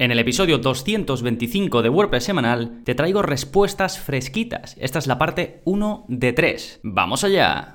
En el episodio 225 de WordPress semanal te traigo respuestas fresquitas. Esta es la parte 1 de 3. ¡Vamos allá!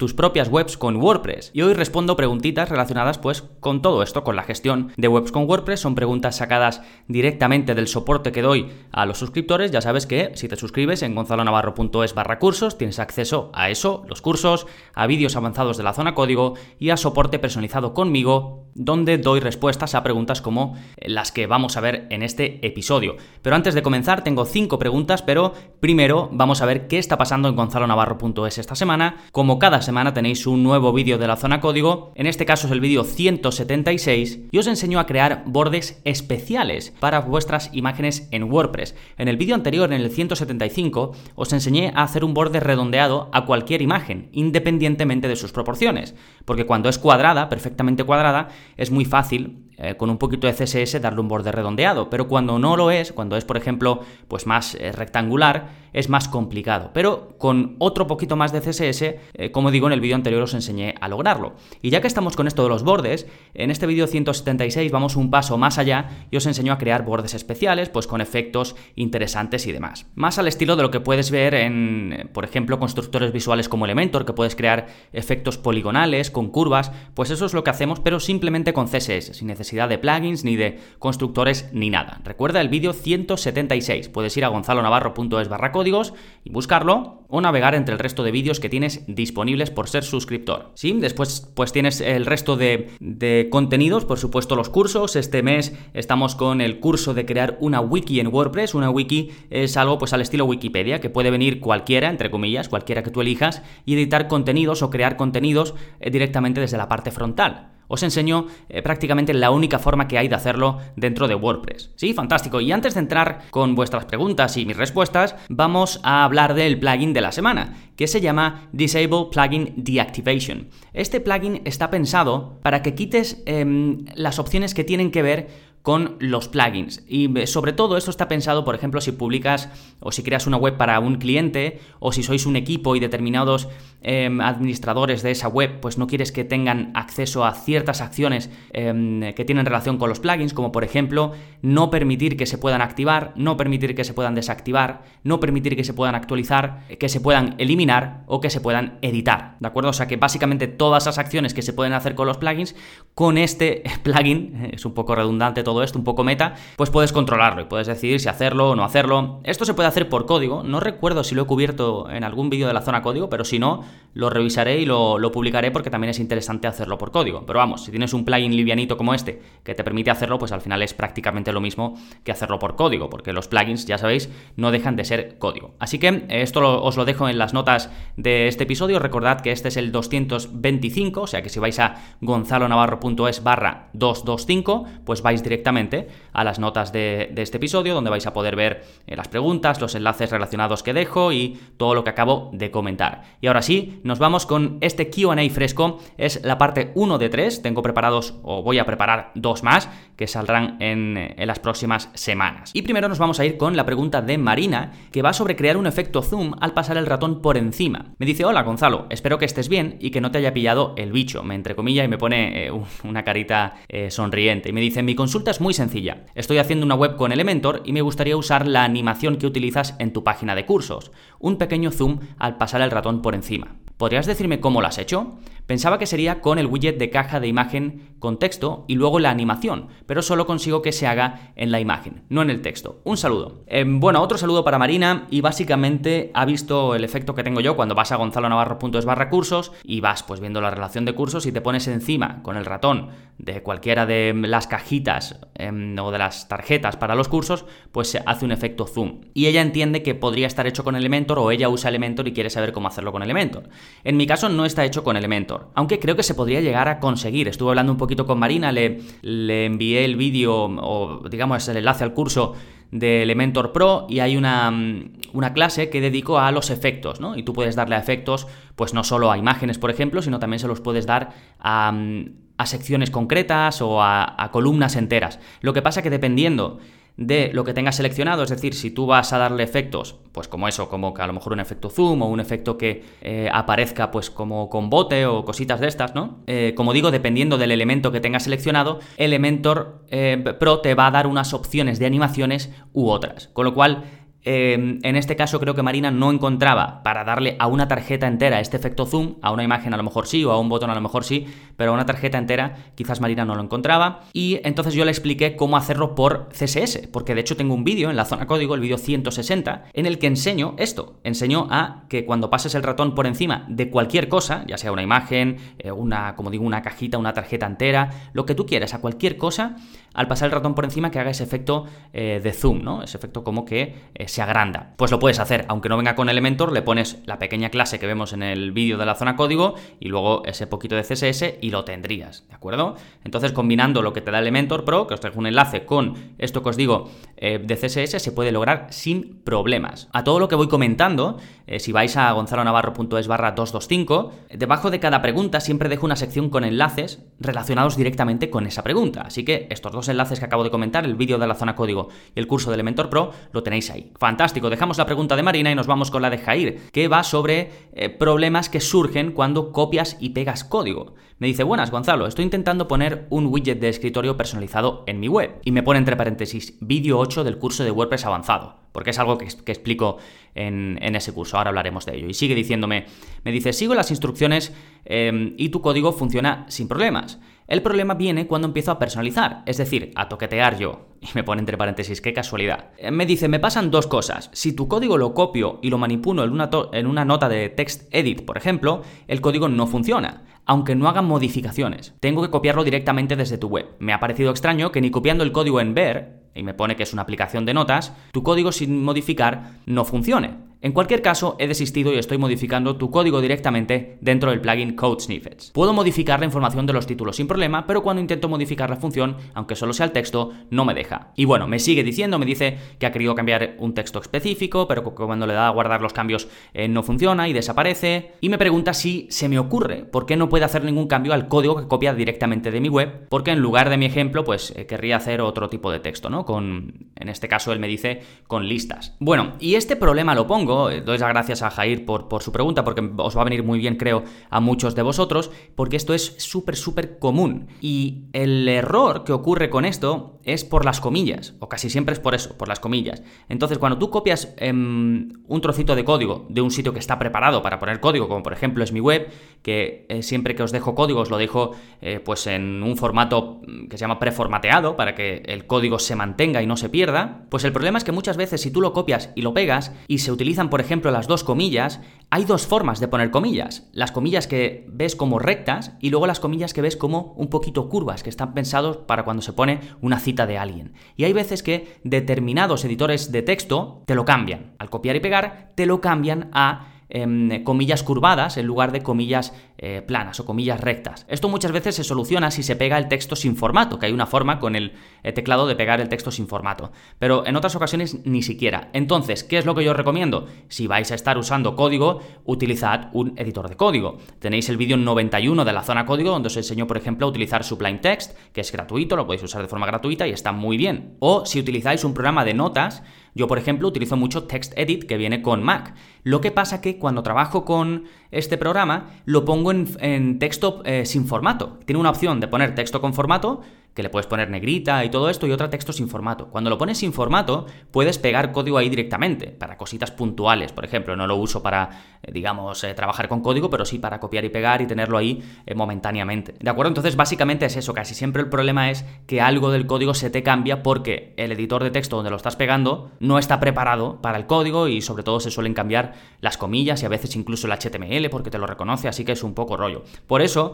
tus propias webs con WordPress. Y hoy respondo preguntitas relacionadas pues con todo esto, con la gestión de webs con WordPress. Son preguntas sacadas directamente del soporte que doy a los suscriptores. Ya sabes que si te suscribes en gonzalonavarro.es barra cursos, tienes acceso a eso, los cursos, a vídeos avanzados de la zona código y a soporte personalizado conmigo, donde doy respuestas a preguntas como las que vamos a ver en este episodio. Pero antes de comenzar, tengo cinco preguntas, pero primero vamos a ver qué está pasando en gonzalonavarro.es esta semana. Como cada semana semana tenéis un nuevo vídeo de la zona código, en este caso es el vídeo 176, y os enseño a crear bordes especiales para vuestras imágenes en WordPress. En el vídeo anterior, en el 175, os enseñé a hacer un borde redondeado a cualquier imagen, independientemente de sus proporciones, porque cuando es cuadrada, perfectamente cuadrada, es muy fácil eh, con un poquito de CSS darle un borde redondeado, pero cuando no lo es, cuando es por ejemplo pues más eh, rectangular, es más complicado. Pero con otro poquito más de CSS, eh, como digo en el vídeo anterior os enseñé a lograrlo. Y ya que estamos con esto de los bordes, en este vídeo 176 vamos un paso más allá y os enseño a crear bordes especiales, pues con efectos interesantes y demás. Más al estilo de lo que puedes ver en, por ejemplo, constructores visuales como Elementor, que puedes crear efectos poligonales con curvas, pues eso es lo que hacemos, pero simplemente con CSS, sin necesidad de plugins, ni de constructores, ni nada. Recuerda el vídeo 176. Puedes ir a gonzalonavarro.es barra códigos y buscarlo o navegar entre el resto de vídeos que tienes disponibles por ser suscriptor. Sí, después pues tienes el resto de, de contenidos, por supuesto los cursos. Este mes estamos con el curso de crear una wiki en WordPress. Una wiki es algo pues al estilo Wikipedia, que puede venir cualquiera, entre comillas, cualquiera que tú elijas, y editar contenidos o crear contenidos eh, directamente desde la parte frontal os enseño eh, prácticamente la única forma que hay de hacerlo dentro de WordPress. Sí, fantástico. Y antes de entrar con vuestras preguntas y mis respuestas, vamos a hablar del plugin de la semana, que se llama Disable Plugin Deactivation. Este plugin está pensado para que quites em, las opciones que tienen que ver con los plugins. Y eh, sobre todo esto está pensado, por ejemplo, si publicas o si creas una web para un cliente o si sois un equipo y determinados em, administradores de esa web, pues no quieres que tengan acceso a ciertas acciones em, que tienen relación con los plugins, como por ejemplo no permitir que se puedan activar, no permitir que se puedan desactivar, no permitir que se puedan actualizar, que se puedan eliminar o que se puedan editar. ¿De acuerdo? O sea que básicamente todas esas acciones que se pueden hacer con los plugins, con este plugin, es un poco redundante esto, un poco meta, pues puedes controlarlo y puedes decidir si hacerlo o no hacerlo. Esto se puede hacer por código, no recuerdo si lo he cubierto en algún vídeo de la zona código, pero si no, lo revisaré y lo, publicaré porque también es interesante hacerlo por código. Pero vamos, si tienes un plugin livianito como este que te permite hacerlo, pues al final es prácticamente lo mismo que hacerlo por código, porque los plugins, ya sabéis, no dejan de ser código. Así que esto os lo dejo en las notas de este episodio. Recordad que este es el 225, o sea que si vais a gonzalonavarro.es barra 225, pues vais directamente directamente a las notas de, este episodio, donde vais a poder ver eh, las preguntas, los enlaces relacionados que dejo y todo lo que acabo de comentar. Y ahora sí, nos vamos con este QA fresco. Es la parte 1 de 3. Tengo preparados, o voy a preparar dos más, que saldrán en, en las próximas semanas. Y primero nos vamos a ir con la pregunta de Marina, que va sobre crear un efecto zoom al pasar el ratón por encima. Me dice, hola Gonzalo, espero que estés bien y que no te haya pillado el bicho. Me entrecomilla y me pone eh, una carita eh, sonriente. Y me dice, mi consulta es muy sencilla. Estoy haciendo una web con Elementor y me gustaría usar la animación que utilizas en tu página de cursos, un pequeño zoom al pasar el ratón por encima. ¿Podrías decirme cómo lo has hecho? Pensaba que sería con el widget de caja de imagen con texto y luego la animación, pero solo consigo que se haga en la imagen, no en el texto. Un saludo. Em, bueno, otro saludo para Marina y básicamente ha visto el efecto que tengo yo cuando vas a gonzalonavarro.es barra cursos y vas pues viendo la relación de cursos y te pones encima con el ratón de cualquiera de las cajitas em, o de las tarjetas para los cursos, pues se hace un efecto zoom. Y ella entiende que podría estar hecho con Elementor o ella usa Elementor y quiere saber cómo hacerlo con Elementor. En mi caso no está hecho con Elementor, aunque creo que se podría llegar a conseguir. Estuve hablando un poquito con Marina, le, envié el vídeo o digamos el enlace al curso de Elementor Pro y hay una, mm, una, clase que dedico a los efectos, ¿no? Y tú puedes darle a efectos, pues no solo a imágenes, por ejemplo, sino también se los puedes dar a, mm, a secciones concretas o a, a columnas enteras. Lo que pasa que dependiendo de lo que tengas seleccionado, es decir, si tú vas a darle efectos, pues como eso, como que a lo mejor un efecto zoom o un efecto que eh, aparezca pues como con bote o cositas de estas, ¿no? Eh, como digo, dependiendo del elemento que tengas seleccionado, Elementor eh, Pro te va a dar unas opciones de animaciones u otras, con lo cual Em, en este caso creo que Marina no encontraba para darle a una tarjeta entera este efecto zoom, a una imagen a lo mejor sí o a un botón a lo mejor sí, pero a una tarjeta entera quizás Marina no lo encontraba. Y entonces yo le expliqué cómo hacerlo por CSS, porque de hecho tengo un vídeo en la zona código, el vídeo 160, en el que enseño esto, enseño a que cuando pases el ratón por encima de cualquier cosa, ya sea una imagen, eh, una, como digo, una cajita, una tarjeta entera, lo que tú quieras, a cualquier cosa, al pasar el ratón por encima que haga ese efecto eh, de zoom, ¿no? Ese efecto como que eh, se agranda. Pues lo puedes hacer, aunque no venga con Elementor, le pones la pequeña clase que vemos en el vídeo de la zona código y luego ese poquito de CSS y lo tendrías, ¿de acuerdo? Entonces combinando lo que te da Elementor Pro, que os traigo un enlace con esto que os digo eh, de CSS, se puede lograr sin problemas. A todo lo que voy comentando, si vais a gonzalonavarro.es barra 225, debajo de cada pregunta siempre dejo una sección con enlaces relacionados directamente con esa pregunta. Así que estos dos enlaces que acabo de comentar, el vídeo de la zona código y el curso de Elementor Pro, lo tenéis ahí. Fantástico, dejamos la pregunta de Marina y nos vamos con la de Jair, que va sobre eh, problemas que surgen cuando copias y pegas código. Me dice, buenas Gonzalo, estoy intentando poner un widget de escritorio personalizado en mi web. Y me pone entre paréntesis, vídeo 8 del curso de WordPress avanzado porque es algo que, explico en, ese curso, ahora hablaremos de ello. Y sigue diciéndome, me dice, sigo las instrucciones em, y tu código funciona sin problemas. El problema viene cuando empiezo a personalizar, es decir, a toquetear yo. Y me pone entre paréntesis, qué casualidad. Eh, me dice, me pasan dos cosas. Si tu código lo copio y lo manipulo en una, en una nota de text edit, por ejemplo, el código no funciona aunque no hagan modificaciones. Tengo que copiarlo directamente desde tu web. Me ha parecido extraño que ni copiando el código en Ver, y me pone que es una aplicación de notas, tu código sin modificar no funcione. En cualquier caso, he desistido y estoy modificando tu código directamente dentro del plugin Code Snippets. Puedo modificar la información de los títulos sin problema, pero cuando intento modificar la función, aunque solo sea el texto, no me deja. Y bueno, me sigue diciendo, me dice que ha querido cambiar un texto específico, pero cuando le da a guardar los cambios eh, no funciona y desaparece. Y me pregunta si se me ocurre por qué no puede hacer ningún cambio al código que copia directamente de mi web, porque en lugar de mi ejemplo, pues eh, querría hacer otro tipo de texto, ¿no? Con, en este caso, él me dice con listas. Bueno, y este problema lo pongo eh, doy las gracias a Jair por, por, su pregunta, porque os va a venir muy bien, creo, a muchos de vosotros, porque esto es súper, súper común. Y el error que ocurre con esto es por las comillas, o casi siempre es por eso, por las comillas. Entonces, cuando tú copias em, un trocito de código de un sitio que está preparado para poner código, como por ejemplo es mi web, que eh, siempre que os dejo código os lo dejo eh, pues en un formato mm, que se llama preformateado, para que el código se mantenga y no se pierda, pues el problema es que muchas veces si tú lo copias y lo pegas y se utilizan, por ejemplo, las dos comillas, hay dos formas de poner comillas. Las comillas que ves como rectas y luego las comillas que ves como un poquito curvas, que están pensados para cuando se pone una cita de alguien. Y hay veces que determinados editores de texto te lo cambian. Al copiar y pegar, te lo cambian a Em, comillas curvadas en lugar de comillas eh, planas o comillas rectas. Esto muchas veces se soluciona si se pega el texto sin formato, que hay una forma con el eh, teclado de pegar el texto sin formato. Pero en otras ocasiones ni siquiera. Entonces, ¿qué es lo que yo recomiendo? Si vais a estar usando código, utilizad un editor de código. Tenéis el vídeo 91 de la zona código donde os enseño, por ejemplo, a utilizar Sublime Text, que es gratuito, lo podéis usar de forma gratuita y está muy bien. O si utilizáis un programa de notas, yo, por ejemplo, utilizo mucho TextEdit que viene con Mac. Lo que pasa que cuando trabajo con este programa, lo pongo en, texto eh, sin formato. Tiene una opción de poner texto con formato que le puedes poner negrita y todo esto y otro texto sin formato. Cuando lo pones sin formato, puedes pegar código ahí directamente, para cositas puntuales, por ejemplo. No lo uso para, eh, digamos, eh, trabajar con código, pero sí para copiar y pegar y tenerlo ahí eh, momentáneamente. ¿De acuerdo? Entonces, básicamente es eso. Casi siempre el problema es que algo del código se te cambia porque el editor de texto donde lo estás pegando no está preparado para el código y sobre todo se suelen cambiar las comillas y a veces incluso el HTML porque te lo reconoce, así que es un poco rollo. Por eso,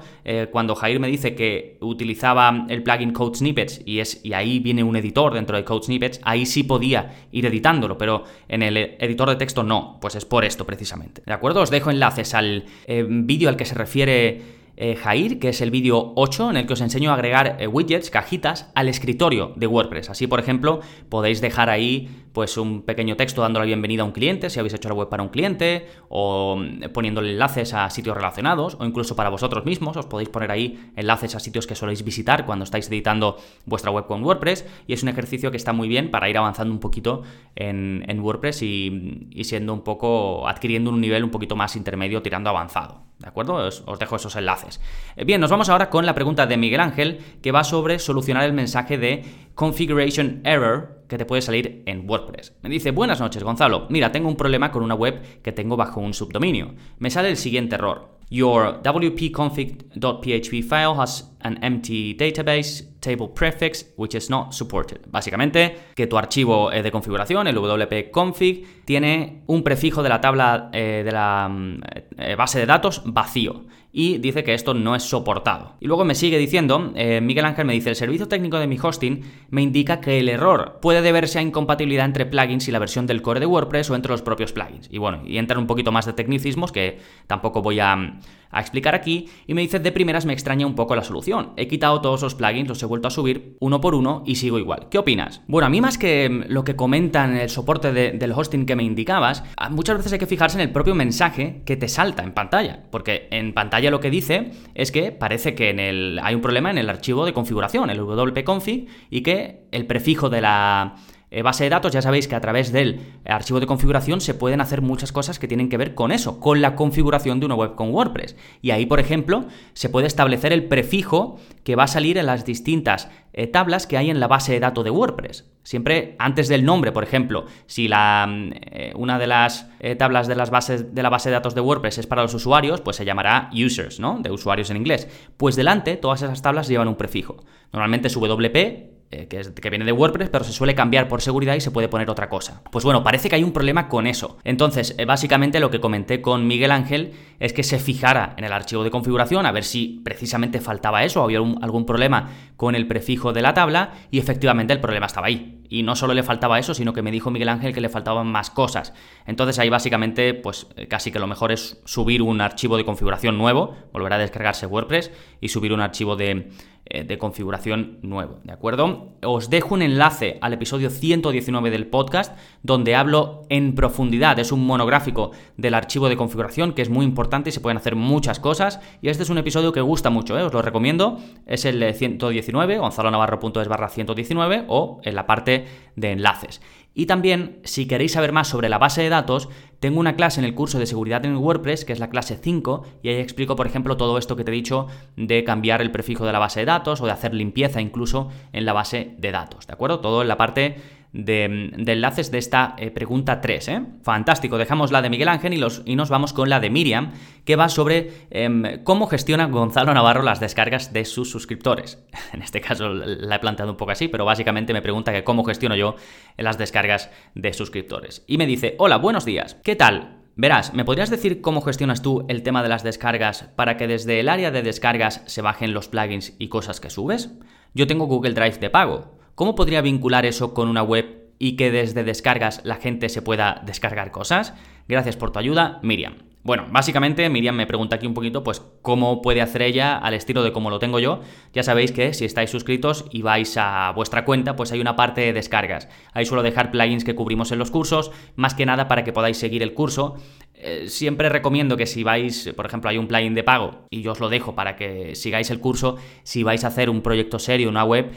cuando Jair me dice que utilizaba el plugin Code Snippets y, es, y ahí viene un editor dentro de Code Snippets, ahí sí podía ir editándolo, pero en el editor de texto no, pues es por esto precisamente. ¿De acuerdo? Os dejo enlaces al eh, vídeo al que se refiere eh, Jair, que es el vídeo 8 en el que os enseño a agregar eh, widgets, cajitas, al escritorio de WordPress. Así, por ejemplo, podéis dejar ahí pues un pequeño texto dando la bienvenida a un cliente, si habéis hecho la web para un cliente, o mm, poniéndole enlaces a sitios relacionados, o incluso para vosotros mismos, os podéis poner ahí enlaces a sitios que soléis visitar cuando estáis editando vuestra web con WordPress, y es un ejercicio que está muy bien para ir avanzando un poquito en, WordPress y, y siendo un poco, adquiriendo un nivel un poquito más intermedio, tirando avanzado. ¿De acuerdo? Os, dejo esos enlaces. Eh, bien, nos vamos ahora con la pregunta de Miguel Ángel, que va sobre solucionar el mensaje de configuration error que te puede salir en WordPress. Me dice, buenas noches Gonzalo, mira, tengo un problema con una web que tengo bajo un subdominio. Me sale el siguiente error. Your wp-config.php file has an empty database table prefix which is not supported. Básicamente, que tu archivo de configuración, el wp-config, tiene un prefijo de la tabla eh, de la mm, eh, base de datos vacío y dice que esto no es soportado. Y luego me sigue diciendo, eh, Miguel Ángel me dice, el servicio técnico de mi hosting me indica que el error puede deberse a incompatibilidad entre plugins y la versión del core de WordPress o entre los propios plugins. Y bueno, y entran un poquito más de tecnicismos que tampoco voy a, explicar aquí y me dice de primeras me extraña un poco la solución. He quitado todos los plugins, los he vuelto a subir uno por uno y sigo igual. ¿Qué opinas? Bueno, a mí más que mm, lo que comentan el soporte del hosting que me indicabas, muchas veces hay que fijarse en el propio mensaje que te salta en pantalla, porque en pantalla lo que dice es que parece que en el, hay un problema en el archivo de configuración, el wp-config, y que el prefijo de la base de datos, ya sabéis que a través del archivo de configuración se pueden hacer muchas cosas que tienen que ver con eso, con la configuración de una web con WordPress. Y ahí, por ejemplo, se puede establecer el prefijo que va a salir en las distintas eh, tablas que hay en la base de datos de WordPress. Siempre antes del nombre, por ejemplo, si la, mm, eh, una de las tablas de, las bases, de la base de datos de WordPress es para los usuarios, pues se llamará users, ¿no? De usuarios en inglés. Pues delante, todas esas tablas llevan un prefijo. Normalmente es WP eh, que, viene de WordPress, pero se suele cambiar por seguridad y se puede poner otra cosa. Pues bueno, parece que hay un problema con eso. Entonces, eh, básicamente lo que comenté con Miguel Ángel es que se fijara en el archivo de configuración a ver si precisamente faltaba eso, o había algún problema con el prefijo de la tabla y efectivamente el problema estaba ahí. Y no solo le faltaba eso, sino que me dijo Miguel Ángel que le faltaban más cosas. Entonces ahí básicamente, pues eh, casi que lo mejor es subir un archivo de configuración nuevo, volver a descargarse WordPress y subir un archivo de de configuración nuevo, ¿de acuerdo? Os dejo un enlace al episodio 119 del podcast donde hablo en profundidad, es un monográfico del archivo de configuración que es muy importante y se pueden hacer muchas cosas y este es un episodio que gusta mucho, ¿eh? os lo recomiendo, es el 119, gonzalonavarro.es barra 119 o en la parte de enlaces. Y también, si queréis saber más sobre la base de datos, tengo una clase en el curso de seguridad en WordPress, que es la clase 5, y ahí explico, por ejemplo, todo esto que te he dicho de cambiar el prefijo de la base de datos o de hacer limpieza incluso en la base de datos, ¿de acuerdo? Todo en la parte de, enlaces de esta eh, pregunta 3. ¿eh? Fantástico, dejamos la de Miguel Ángel y, los, y, nos vamos con la de Miriam, que va sobre em, cómo gestiona Gonzalo Navarro las descargas de sus suscriptores. En este caso la he planteado un poco así, pero básicamente me pregunta que cómo gestiono yo las descargas de suscriptores. Y me dice, hola, buenos días, ¿qué tal? Verás, ¿me podrías decir cómo gestionas tú el tema de las descargas para que desde el área de descargas se bajen los plugins y cosas que subes? Yo tengo Google Drive de pago. ¿Cómo podría vincular eso con una web y que desde descargas la gente se pueda descargar cosas? Gracias por tu ayuda, Miriam. Bueno, básicamente Miriam me pregunta aquí un poquito, pues, cómo puede hacer ella al estilo de cómo lo tengo yo. Ya sabéis que si estáis suscritos y vais a vuestra cuenta, pues hay una parte de descargas. Ahí suelo dejar plugins que cubrimos en los cursos, más que nada para que podáis seguir el curso. Eh, siempre recomiendo que si vais, por ejemplo, hay un plugin de pago y yo os lo dejo para que sigáis el curso, si vais a hacer un proyecto serio, una web,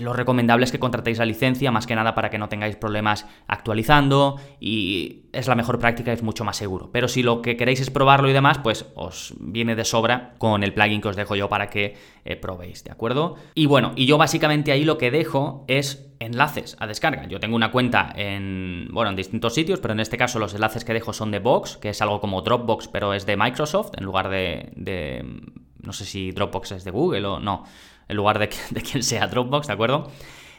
lo recomendable es que contratéis la licencia, más que nada para que no tengáis problemas actualizando y es la mejor práctica, es mucho más seguro. Pero si lo que queréis es probarlo y demás, pues os viene de sobra con el plugin que os dejo yo para que eh, probéis, ¿de acuerdo? Y bueno, y yo básicamente ahí lo que dejo es enlaces a descarga. Yo tengo una cuenta en, bueno, en distintos sitios, pero en este caso los enlaces que dejo son de Box, que es algo como Dropbox, pero es de Microsoft en lugar de, de no sé si Dropbox es de Google o no en lugar de, de quien sea Dropbox, ¿de acuerdo?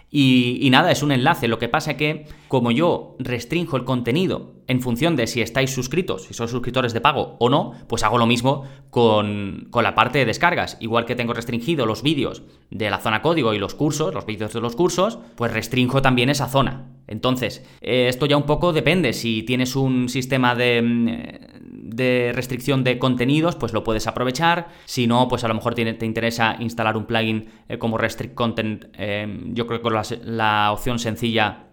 Y, nada, es un enlace. Lo que pasa es que, como yo restringo el contenido en función de si estáis suscritos, si sois suscriptores de pago o no, pues hago lo mismo con, con la parte de descargas. Igual que tengo restringido los vídeos de la zona código y los cursos, los vídeos de los cursos, pues restringo también esa zona. Entonces, eh, esto ya un poco depende. Si tienes un sistema de, de restricción de contenidos, pues lo puedes aprovechar. Si no, pues a lo mejor te, interesa instalar un plugin eh, como Restrict Content. Eh, yo creo que con la, opción sencilla,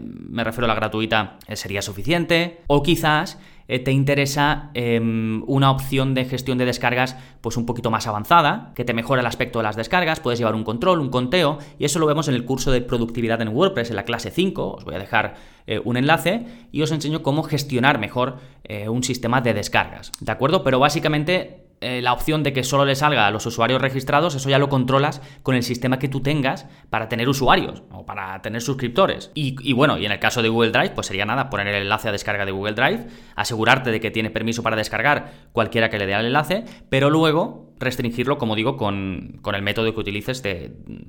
me refiero a la gratuita, sería suficiente. O quizás eh, te interesa em, una opción de gestión de descargas pues un poquito más avanzada, que te mejora el aspecto de las descargas, puedes llevar un control, un conteo, y eso lo vemos en el curso de productividad en WordPress, en la clase 5, os voy a dejar eh, un enlace, y os enseño cómo gestionar mejor eh, un sistema de descargas, ¿de acuerdo? Pero básicamente eh, la opción de que solo le salga a los usuarios registrados, eso ya lo controlas con el sistema que tú tengas para tener usuarios o para tener suscriptores. Y, bueno, y en el caso de Google Drive, pues sería nada, poner el enlace a descarga de Google Drive, asegurarte de que tiene permiso para descargar cualquiera que le dé al enlace, pero luego restringirlo, como digo, con, el método que utilices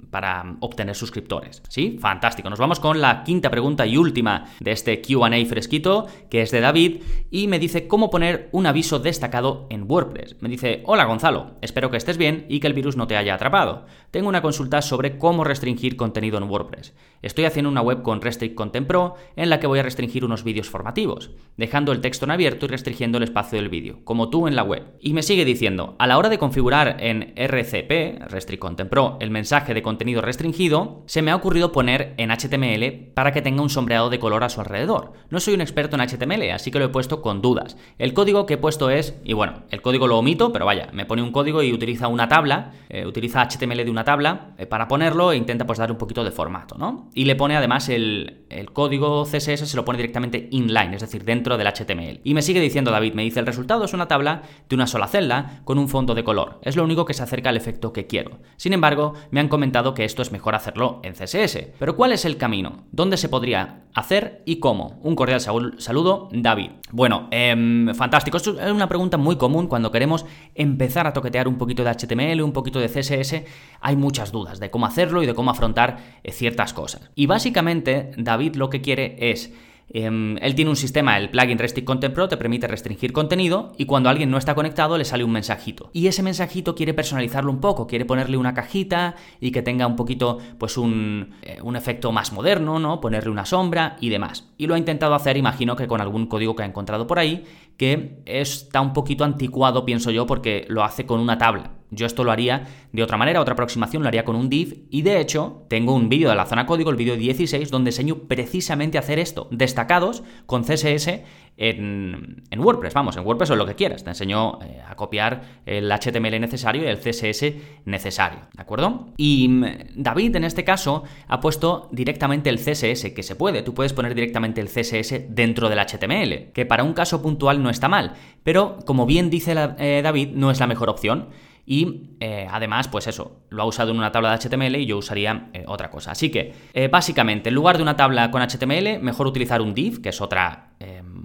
para obtener suscriptores. ¿Sí? Fantástico. Nos vamos con la quinta pregunta y última de este QA fresquito, que es de David, y me dice cómo poner un aviso destacado en WordPress. Me dice, hola Gonzalo, espero que estés bien y que el virus no te haya atrapado. Tengo una consulta sobre cómo restringir contenido en WordPress. Estoy haciendo una web con Restrict Content Pro en la que voy a restringir unos vídeos formativos, dejando el texto en abierto y restringiendo el espacio del vídeo, como tú en la web. Y me sigue diciendo, a la hora de configurar en RCP, Restrict Content Pro, el mensaje de contenido restringido, se me ha ocurrido poner en HTML para que tenga un sombreado de color a su alrededor. No soy un experto en HTML, así que lo he puesto con dudas. El código que he puesto es, y bueno, el código lo omito, pero vaya, me pone un código y utiliza una tabla, eh, utiliza HTML de una tabla eh, para ponerlo e intenta pues dar un poquito de formato, ¿no? Y le pone además el código CSS, se lo pone directamente inline, es decir, dentro del HTML. Y me sigue diciendo David, me dice, el resultado es una tabla de una sola celda con un fondo de color. Es lo único que se acerca al efecto que quiero. Sin embargo, me han comentado que esto es mejor hacerlo en CSS. Pero ¿cuál es el camino? ¿Dónde se podría hacer y cómo? Un cordial saludo, David. Bueno, em, fantástico. Esto es una pregunta muy común cuando queremos empezar a toquetear un poquito de HTML, un poquito de CSS. Hay muchas dudas de cómo hacerlo y de cómo afrontar eh, ciertas cosas. Y básicamente, David lo que quiere es Em, él tiene un sistema, el plugin Restrict Content Pro te permite restringir contenido y cuando alguien no está conectado le sale un mensajito. Y ese mensajito quiere personalizarlo un poco, quiere ponerle una cajita y que tenga un poquito, pues un, eh, un efecto más moderno, ¿no? Ponerle una sombra y demás. Y lo ha intentado hacer, imagino que con algún código que ha encontrado por ahí, que está un poquito anticuado, pienso yo, porque lo hace con una tabla. Yo esto lo haría de otra manera, otra aproximación lo haría con un div y de hecho tengo un vídeo de la zona código, el vídeo 16, donde enseño precisamente a hacer esto, destacados con CSS en, WordPress. Vamos, en WordPress o lo que quieras. Te enseño eh, a copiar el HTML necesario y el CSS necesario, ¿de acuerdo? Y mm, David en este caso ha puesto directamente el CSS, que se puede. Tú puedes poner directamente el CSS dentro del HTML, que para un caso puntual no está mal, pero como bien dice eh, David, no es la mejor opción. Y eh, además, pues eso, lo ha usado en una tabla de HTML y yo usaría otra cosa. Así que, básicamente, en lugar de una tabla con HTML, mejor utilizar un div, que es otra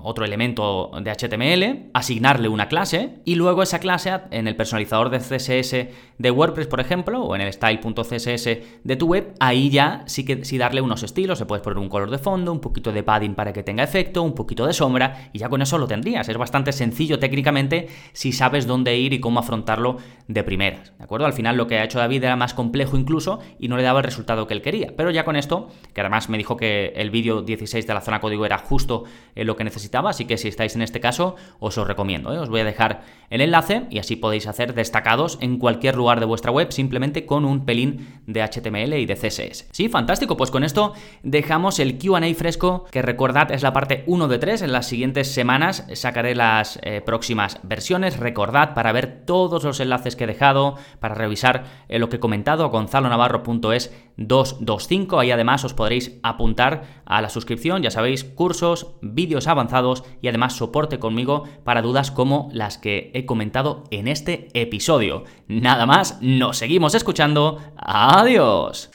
otro elemento de HTML, asignarle una clase y luego esa clase en el personalizador de CSS de WordPress, por ejemplo, o en el style.css de tu web, ahí ya sí que sí darle unos estilos, se puedes poner un color de fondo, un poquito de padding para que tenga efecto, un poquito de sombra y ya con eso lo tendrías. Es bastante sencillo técnicamente si sabes dónde ir y cómo afrontarlo de primeras, ¿de acuerdo? Al final lo que ha hecho David era más complejo incluso y no le daba el resultado que él quería, pero ya con esto, que además me dijo que el vídeo 16 de la zona código era justo eh, lo que necesitaba así que si estáis en este caso, os lo recomiendo. ¿eh? Os voy a dejar el enlace y así podéis hacer destacados en cualquier lugar de vuestra web simplemente con un pelín de HTML y de CSS. Sí, fantástico, pues con esto dejamos el QA fresco, que recordad es la parte 1 de 3. En las siguientes semanas sacaré las eh, próximas versiones. Recordad para ver todos los enlaces que he dejado, para revisar lo que he comentado, gonzalonavarro.es 225. Ahí además os podréis apuntar a la suscripción, ya sabéis, cursos, avanzados y además soporte conmigo para dudas como las que he comentado en este episodio. Nada más, nos seguimos escuchando. Adiós.